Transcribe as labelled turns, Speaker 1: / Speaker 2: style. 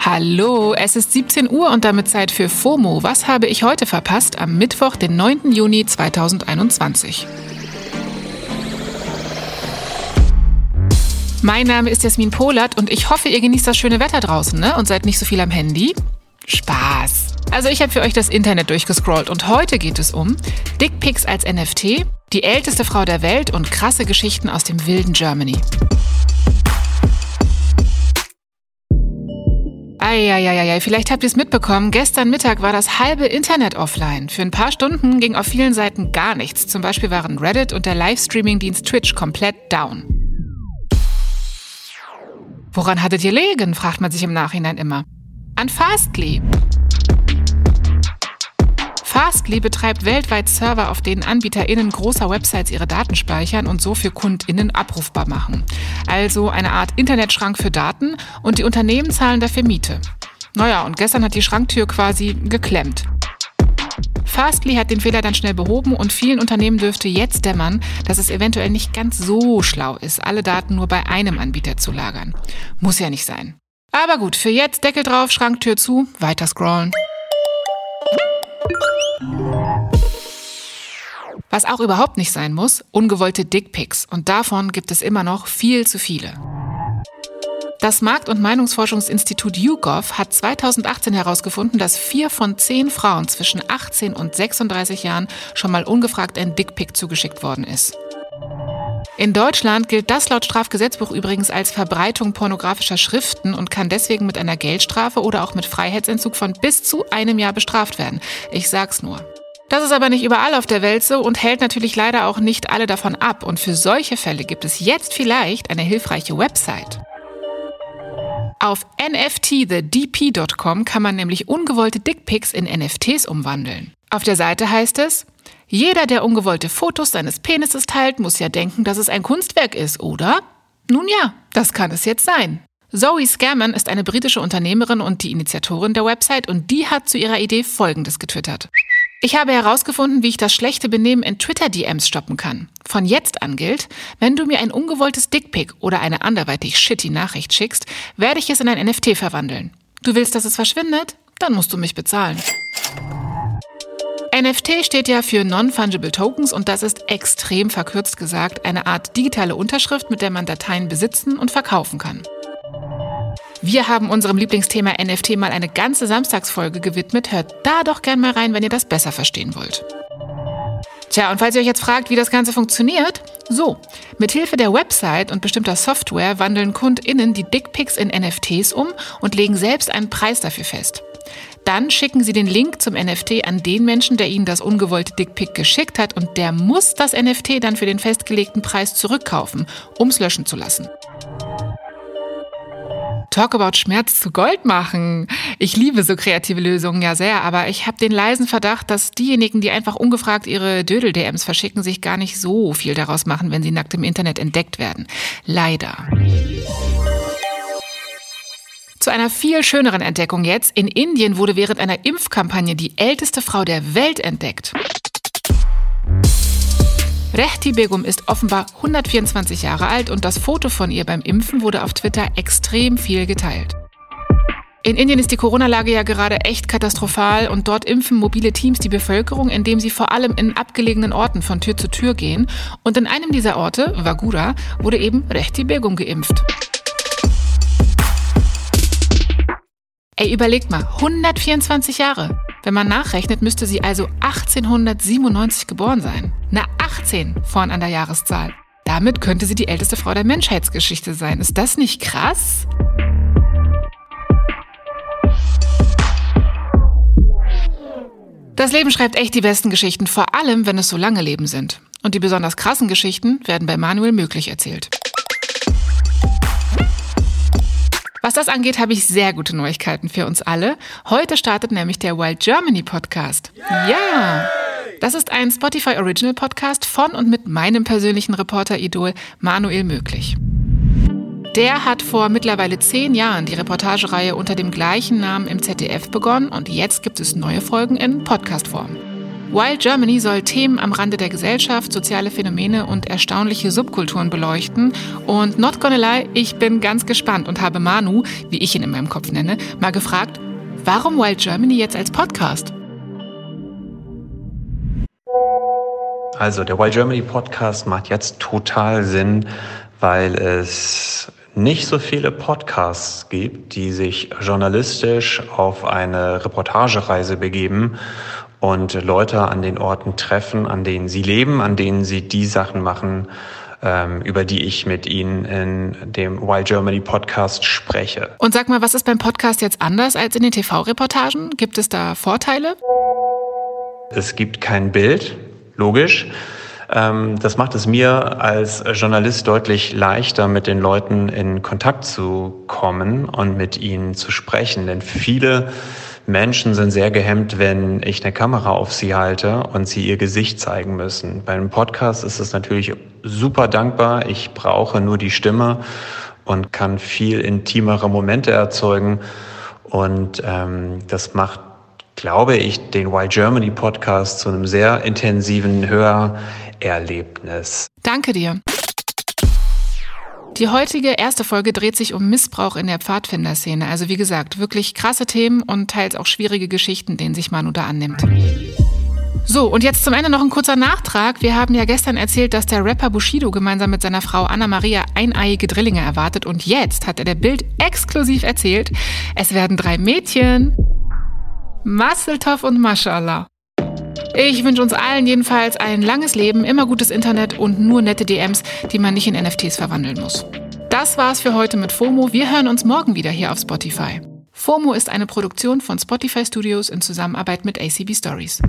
Speaker 1: Hallo, es ist 17 Uhr und damit Zeit für FOMO. Was habe ich heute verpasst am Mittwoch, den 9. Juni 2021? Mein Name ist Jasmin Polat und ich hoffe, ihr genießt das schöne Wetter draußen ne? und seid nicht so viel am Handy. Spaß. Also ich habe für euch das Internet durchgescrollt und heute geht es um Dickpics als NFT, die älteste Frau der Welt und krasse Geschichten aus dem wilden Germany. Eieieiei, vielleicht habt ihr es mitbekommen. Gestern Mittag war das halbe Internet offline. Für ein paar Stunden ging auf vielen Seiten gar nichts. Zum Beispiel waren Reddit und der Livestreaming-Dienst Twitch komplett down. Woran hattet ihr legen? fragt man sich im Nachhinein immer. An Fastly. Fastly betreibt weltweit Server, auf denen AnbieterInnen großer Websites ihre Daten speichern und so für KundInnen abrufbar machen. Also eine Art Internetschrank für Daten und die Unternehmen zahlen dafür Miete. Naja, und gestern hat die Schranktür quasi geklemmt. Fastly hat den Fehler dann schnell behoben und vielen Unternehmen dürfte jetzt dämmern, dass es eventuell nicht ganz so schlau ist, alle Daten nur bei einem Anbieter zu lagern. Muss ja nicht sein. Aber gut, für jetzt Deckel drauf, Schranktür zu, weiter scrollen. Was auch überhaupt nicht sein muss, ungewollte Dickpics. Und davon gibt es immer noch viel zu viele. Das Markt- und Meinungsforschungsinstitut YouGov hat 2018 herausgefunden, dass vier von zehn Frauen zwischen 18 und 36 Jahren schon mal ungefragt ein Dickpic zugeschickt worden ist. In Deutschland gilt das laut Strafgesetzbuch übrigens als Verbreitung pornografischer Schriften und kann deswegen mit einer Geldstrafe oder auch mit Freiheitsentzug von bis zu einem Jahr bestraft werden. Ich sag's nur. Das ist aber nicht überall auf der Welt so und hält natürlich leider auch nicht alle davon ab. Und für solche Fälle gibt es jetzt vielleicht eine hilfreiche Website. Auf nftthedp.com kann man nämlich ungewollte Dickpics in NFTs umwandeln. Auf der Seite heißt es, jeder, der ungewollte Fotos seines Penises teilt, muss ja denken, dass es ein Kunstwerk ist, oder? Nun ja, das kann es jetzt sein. Zoe Scammon ist eine britische Unternehmerin und die Initiatorin der Website und die hat zu ihrer Idee Folgendes getwittert. Ich habe herausgefunden, wie ich das schlechte Benehmen in Twitter-DMs stoppen kann. Von jetzt an gilt, wenn du mir ein ungewolltes Dickpick oder eine anderweitig shitty Nachricht schickst, werde ich es in ein NFT verwandeln. Du willst, dass es verschwindet? Dann musst du mich bezahlen. NFT steht ja für Non-Fungible Tokens und das ist extrem verkürzt gesagt eine Art digitale Unterschrift, mit der man Dateien besitzen und verkaufen kann. Wir haben unserem Lieblingsthema NFT mal eine ganze Samstagsfolge gewidmet. Hört da doch gern mal rein, wenn ihr das besser verstehen wollt. Tja, und falls ihr euch jetzt fragt, wie das Ganze funktioniert, so, mit Hilfe der Website und bestimmter Software wandeln KundInnen die Dickpics in NFTs um und legen selbst einen Preis dafür fest. Dann schicken sie den Link zum NFT an den Menschen, der ihnen das ungewollte Dickpic geschickt hat und der muss das NFT dann für den festgelegten Preis zurückkaufen, um es löschen zu lassen. Talk about Schmerz zu Gold machen. Ich liebe so kreative Lösungen ja sehr, aber ich habe den leisen Verdacht, dass diejenigen, die einfach ungefragt ihre Dödel-DMs verschicken, sich gar nicht so viel daraus machen, wenn sie nackt im Internet entdeckt werden. Leider. Zu einer viel schöneren Entdeckung jetzt. In Indien wurde während einer Impfkampagne die älteste Frau der Welt entdeckt. Rehti Begum ist offenbar 124 Jahre alt und das Foto von ihr beim Impfen wurde auf Twitter extrem viel geteilt. In Indien ist die Corona-Lage ja gerade echt katastrophal und dort impfen mobile Teams die Bevölkerung, indem sie vor allem in abgelegenen Orten von Tür zu Tür gehen. Und in einem dieser Orte, Vagura, wurde eben Rehti Begum geimpft. Ey, überlegt mal, 124 Jahre. Wenn man nachrechnet, müsste sie also 1897 geboren sein. Na, 18 vorn an der Jahreszahl. Damit könnte sie die älteste Frau der Menschheitsgeschichte sein. Ist das nicht krass? Das Leben schreibt echt die besten Geschichten, vor allem wenn es so lange Leben sind. Und die besonders krassen Geschichten werden bei Manuel möglich erzählt. Was das angeht, habe ich sehr gute Neuigkeiten für uns alle. Heute startet nämlich der Wild Germany Podcast. Ja! Das ist ein Spotify Original Podcast von und mit meinem persönlichen Reporter-Idol Manuel Möglich. Der hat vor mittlerweile zehn Jahren die Reportagereihe unter dem gleichen Namen im ZDF begonnen und jetzt gibt es neue Folgen in Podcastform. Wild Germany soll Themen am Rande der Gesellschaft, soziale Phänomene und erstaunliche Subkulturen beleuchten. Und not gonna lie, ich bin ganz gespannt und habe Manu, wie ich ihn in meinem Kopf nenne, mal gefragt, warum Wild Germany jetzt als Podcast?
Speaker 2: Also der Wild Germany Podcast macht jetzt total Sinn, weil es nicht so viele Podcasts gibt, die sich journalistisch auf eine Reportagereise begeben und Leute an den Orten treffen, an denen sie leben, an denen sie die Sachen machen, ähm, über die ich mit Ihnen in dem Wild Germany Podcast spreche.
Speaker 1: Und sag mal, was ist beim Podcast jetzt anders als in den TV-Reportagen? Gibt es da Vorteile?
Speaker 2: Es gibt kein Bild, logisch. Ähm, das macht es mir als Journalist deutlich leichter, mit den Leuten in Kontakt zu kommen und mit ihnen zu sprechen. Denn viele Menschen sind sehr gehemmt, wenn ich eine Kamera auf sie halte und sie ihr Gesicht zeigen müssen. Bei einem Podcast ist es natürlich super dankbar. Ich brauche nur die Stimme und kann viel intimere Momente erzeugen. Und ähm, das macht, glaube ich, den Why Germany Podcast zu einem sehr intensiven Hörerlebnis.
Speaker 1: Danke dir. Die heutige erste Folge dreht sich um Missbrauch in der Pfadfinderszene. Also wie gesagt, wirklich krasse Themen und teils auch schwierige Geschichten, denen sich Manu da annimmt. So, und jetzt zum Ende noch ein kurzer Nachtrag. Wir haben ja gestern erzählt, dass der Rapper Bushido gemeinsam mit seiner Frau Anna Maria eineiige Drillinge erwartet. Und jetzt hat er der Bild exklusiv erzählt, es werden drei Mädchen. Masseltoff und Mashallah. Ich wünsche uns allen jedenfalls ein langes Leben, immer gutes Internet und nur nette DMs, die man nicht in NFTs verwandeln muss. Das war's für heute mit FOMO. Wir hören uns morgen wieder hier auf Spotify. FOMO ist eine Produktion von Spotify Studios in Zusammenarbeit mit ACB Stories.